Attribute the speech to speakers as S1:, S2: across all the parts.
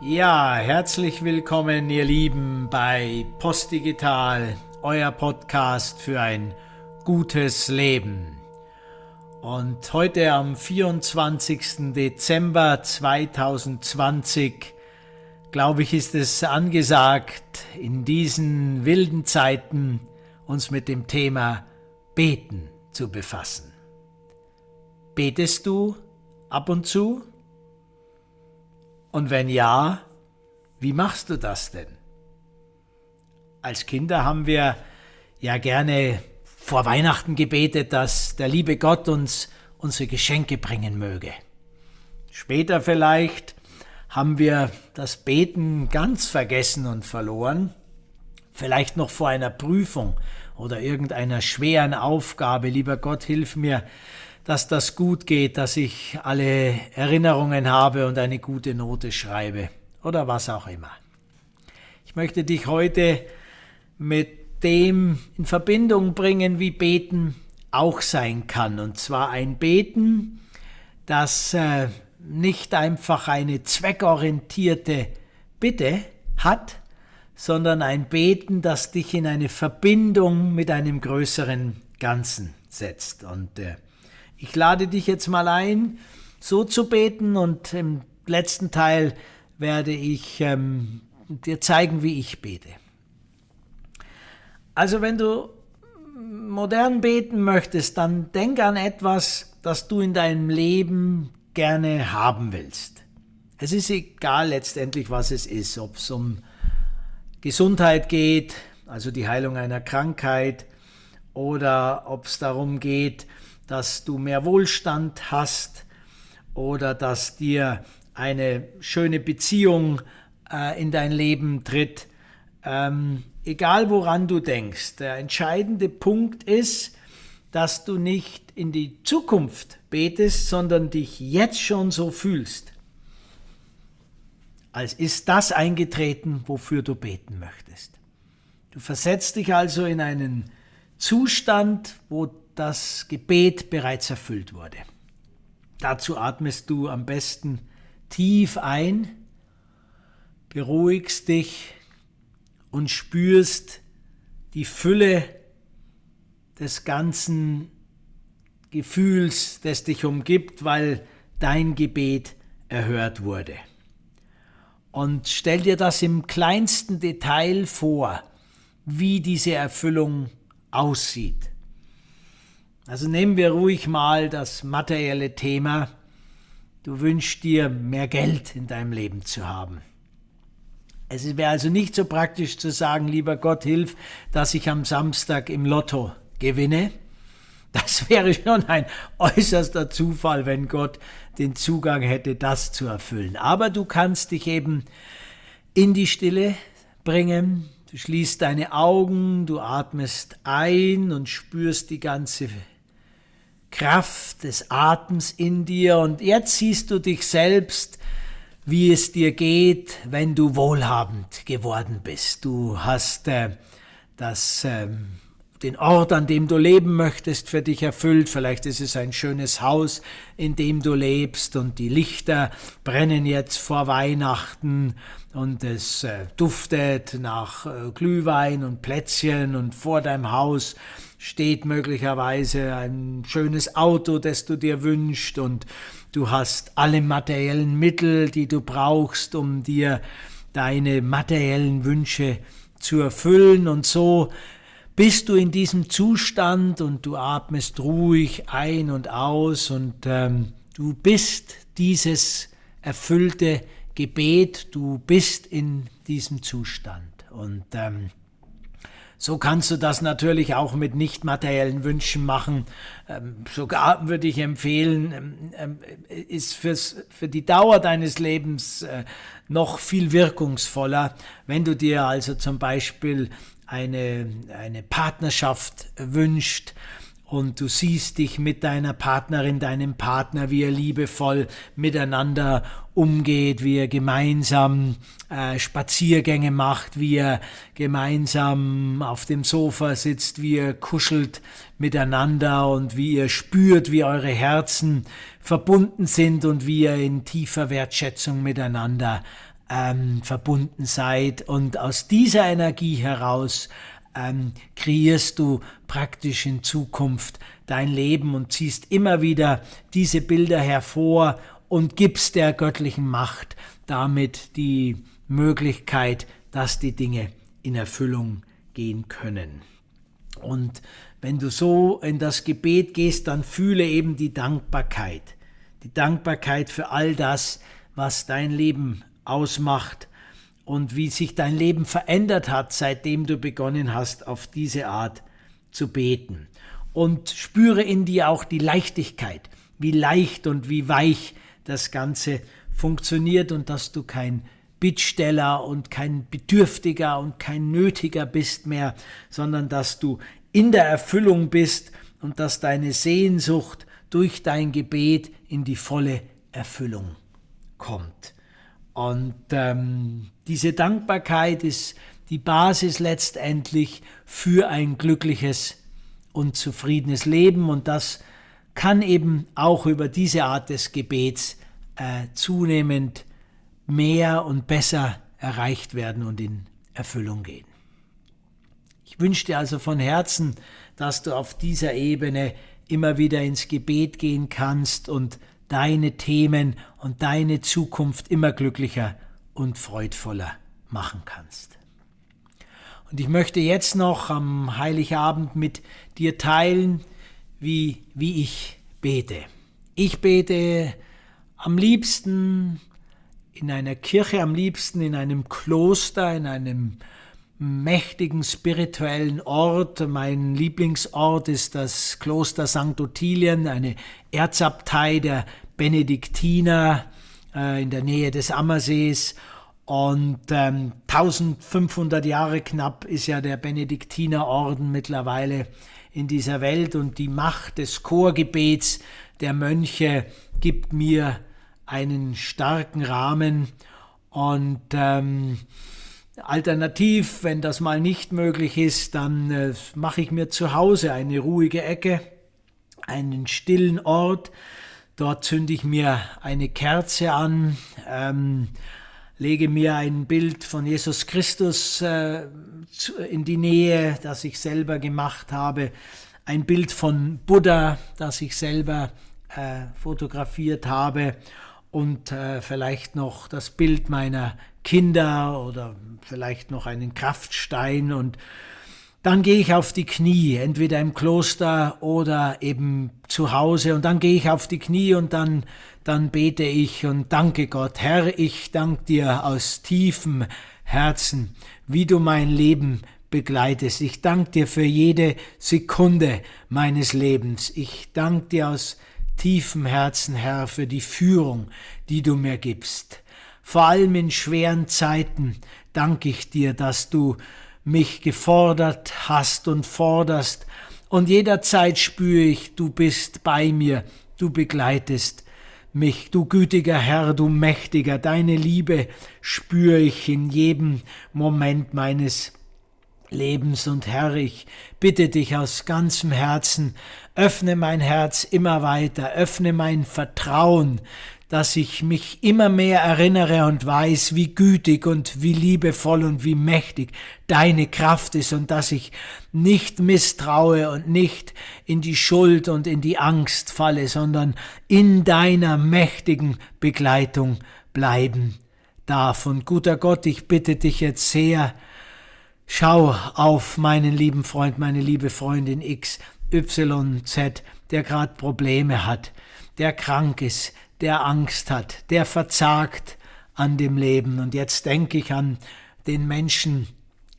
S1: Ja, herzlich willkommen, ihr Lieben, bei Postdigital, euer Podcast für ein gutes Leben. Und heute am 24. Dezember 2020, glaube ich, ist es angesagt, in diesen wilden Zeiten uns mit dem Thema Beten zu befassen. Betest du ab und zu? Und wenn ja, wie machst du das denn? Als Kinder haben wir ja gerne vor Weihnachten gebetet, dass der liebe Gott uns unsere Geschenke bringen möge. Später vielleicht haben wir das Beten ganz vergessen und verloren, vielleicht noch vor einer Prüfung oder irgendeiner schweren Aufgabe. Lieber Gott, hilf mir, dass das gut geht, dass ich alle Erinnerungen habe und eine gute Note schreibe oder was auch immer. Ich möchte dich heute mit dem in Verbindung bringen, wie Beten auch sein kann. Und zwar ein Beten, das äh, nicht einfach eine zweckorientierte Bitte hat, sondern ein Beten, das dich in eine Verbindung mit einem größeren Ganzen setzt. Und äh, ich lade dich jetzt mal ein, so zu beten und im letzten Teil werde ich ähm, dir zeigen, wie ich bete. Also wenn du modern beten möchtest, dann denk an etwas, das du in deinem Leben gerne haben willst. Es ist egal letztendlich, was es ist, ob es um Gesundheit geht, also die Heilung einer Krankheit, oder ob es darum geht, dass du mehr Wohlstand hast oder dass dir eine schöne Beziehung äh, in dein Leben tritt. Ähm, egal woran du denkst, der entscheidende Punkt ist, dass du nicht in die Zukunft betest, sondern dich jetzt schon so fühlst, als ist das eingetreten, wofür du beten möchtest. Du versetzt dich also in einen Zustand, wo das Gebet bereits erfüllt wurde. Dazu atmest du am besten tief ein, beruhigst dich und spürst die Fülle des ganzen Gefühls, das dich umgibt, weil dein Gebet erhört wurde. Und stell dir das im kleinsten Detail vor, wie diese Erfüllung aussieht. Also nehmen wir ruhig mal das materielle Thema. Du wünschst dir mehr Geld in deinem Leben zu haben. Es wäre also nicht so praktisch zu sagen, lieber Gott, hilf, dass ich am Samstag im Lotto gewinne. Das wäre schon ein äußerster Zufall, wenn Gott den Zugang hätte, das zu erfüllen. Aber du kannst dich eben in die Stille bringen. Du schließt deine Augen, du atmest ein und spürst die ganze Kraft des Atems in dir und jetzt siehst du dich selbst, wie es dir geht, wenn du wohlhabend geworden bist. Du hast äh, das, äh, den Ort, an dem du leben möchtest, für dich erfüllt. Vielleicht ist es ein schönes Haus, in dem du lebst und die Lichter brennen jetzt vor Weihnachten und es äh, duftet nach äh, Glühwein und Plätzchen und vor deinem Haus steht möglicherweise ein schönes Auto, das du dir wünschst und du hast alle materiellen Mittel, die du brauchst, um dir deine materiellen Wünsche zu erfüllen und so bist du in diesem Zustand und du atmest ruhig ein und aus und ähm, du bist dieses erfüllte Gebet, du bist in diesem Zustand und ähm, so kannst du das natürlich auch mit nicht materiellen Wünschen machen. Ähm, sogar würde ich empfehlen, ähm, ähm, ist fürs, für die Dauer deines Lebens äh, noch viel wirkungsvoller, wenn du dir also zum Beispiel eine, eine Partnerschaft wünscht und du siehst dich mit deiner Partnerin, deinem Partner, wie ihr liebevoll miteinander umgeht, wie ihr gemeinsam äh, Spaziergänge macht, wie ihr gemeinsam auf dem Sofa sitzt, wie ihr kuschelt miteinander und wie ihr spürt, wie eure Herzen verbunden sind und wie ihr in tiefer Wertschätzung miteinander ähm, verbunden seid. Und aus dieser Energie heraus ähm, kreierst du praktisch in Zukunft dein Leben und ziehst immer wieder diese Bilder hervor und gibst der göttlichen Macht damit die Möglichkeit, dass die Dinge in Erfüllung gehen können. Und wenn du so in das Gebet gehst, dann fühle eben die Dankbarkeit. Die Dankbarkeit für all das, was dein Leben ausmacht und wie sich dein Leben verändert hat, seitdem du begonnen hast, auf diese Art zu beten. Und spüre in dir auch die Leichtigkeit, wie leicht und wie weich das Ganze funktioniert und dass du kein Bittsteller und kein Bedürftiger und kein Nötiger bist mehr, sondern dass du in der Erfüllung bist und dass deine Sehnsucht durch dein Gebet in die volle Erfüllung kommt. Und ähm, diese Dankbarkeit ist die Basis letztendlich für ein glückliches und zufriedenes Leben und das kann eben auch über diese Art des Gebets äh, zunehmend mehr und besser erreicht werden und in Erfüllung gehen. Ich wünsche dir also von Herzen, dass du auf dieser Ebene immer wieder ins Gebet gehen kannst und deine Themen und deine Zukunft immer glücklicher und freudvoller machen kannst. Und ich möchte jetzt noch am Heiligabend mit dir teilen, wie, wie ich bete. Ich bete am liebsten in einer Kirche, am liebsten in einem Kloster, in einem mächtigen spirituellen Ort. Mein Lieblingsort ist das Kloster St. Ottilien, eine Erzabtei der Benediktiner äh, in der Nähe des Ammersees. Und ähm, 1500 Jahre knapp ist ja der Benediktinerorden mittlerweile in dieser Welt und die Macht des Chorgebets der Mönche gibt mir einen starken Rahmen und ähm, Alternativ, wenn das mal nicht möglich ist, dann äh, mache ich mir zu Hause eine ruhige Ecke, einen stillen Ort. Dort zünde ich mir eine Kerze an, ähm, lege mir ein Bild von Jesus Christus äh, in die Nähe, das ich selber gemacht habe, ein Bild von Buddha, das ich selber äh, fotografiert habe und äh, vielleicht noch das Bild meiner Kinder oder vielleicht noch einen Kraftstein und dann gehe ich auf die Knie, entweder im Kloster oder eben zu Hause und dann gehe ich auf die Knie und dann, dann bete ich und danke Gott. Herr, ich danke dir aus tiefem Herzen, wie du mein Leben begleitest. Ich danke dir für jede Sekunde meines Lebens. Ich danke dir aus tiefem Herzen, Herr, für die Führung, die du mir gibst. Vor allem in schweren Zeiten danke ich dir, dass du mich gefordert hast und forderst, und jederzeit spüre ich, du bist bei mir, du begleitest mich, du gütiger Herr, du mächtiger, deine Liebe spüre ich in jedem Moment meines Lebens und Herr, ich bitte dich aus ganzem Herzen, öffne mein Herz immer weiter, öffne mein Vertrauen, dass ich mich immer mehr erinnere und weiß, wie gütig und wie liebevoll und wie mächtig deine Kraft ist und dass ich nicht misstraue und nicht in die Schuld und in die Angst falle, sondern in deiner mächtigen Begleitung bleiben darf. Und guter Gott, ich bitte dich jetzt sehr, schau auf meinen lieben Freund, meine liebe Freundin X, Y, Z, der gerade Probleme hat, der krank ist, der Angst hat, der verzagt an dem Leben. Und jetzt denke ich an den Menschen,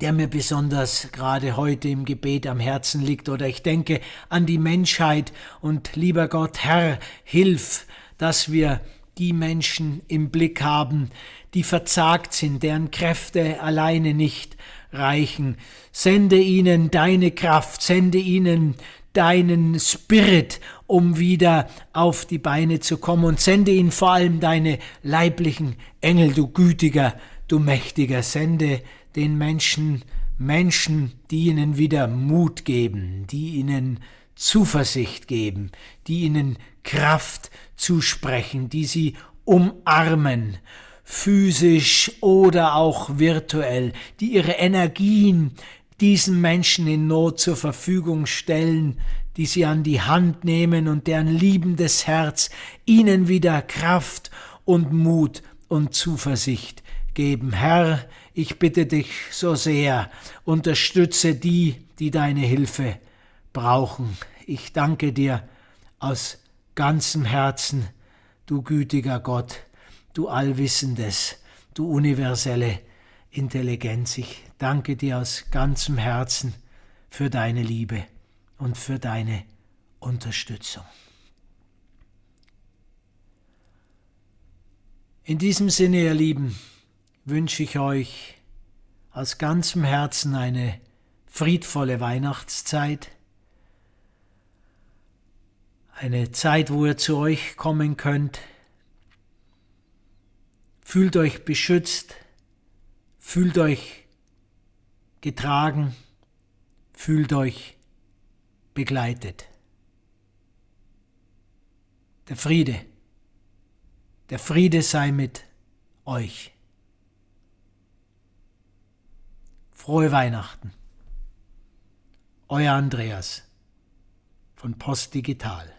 S1: der mir besonders gerade heute im Gebet am Herzen liegt, oder ich denke an die Menschheit und lieber Gott, Herr, hilf, dass wir die Menschen im Blick haben, die verzagt sind, deren Kräfte alleine nicht reichen. Sende ihnen deine Kraft, sende ihnen deinen Spirit, um wieder auf die Beine zu kommen. Und sende ihnen vor allem deine leiblichen Engel, du gütiger, du mächtiger, sende den Menschen Menschen, die ihnen wieder Mut geben, die ihnen Zuversicht geben, die ihnen Kraft zusprechen, die sie umarmen physisch oder auch virtuell, die ihre Energien diesen Menschen in Not zur Verfügung stellen, die sie an die Hand nehmen und deren liebendes Herz ihnen wieder Kraft und Mut und Zuversicht geben. Herr, ich bitte dich so sehr, unterstütze die, die deine Hilfe brauchen. Ich danke dir aus ganzem Herzen, du gütiger Gott, du Allwissendes, du universelle Intelligenz. Ich danke dir aus ganzem Herzen für deine Liebe und für deine Unterstützung. In diesem Sinne, ihr Lieben, wünsche ich euch aus ganzem Herzen eine friedvolle Weihnachtszeit, eine Zeit, wo ihr zu euch kommen könnt. Fühlt euch beschützt, fühlt euch getragen, fühlt euch begleitet. Der Friede, der Friede sei mit euch. Frohe Weihnachten. Euer Andreas von Post Digital.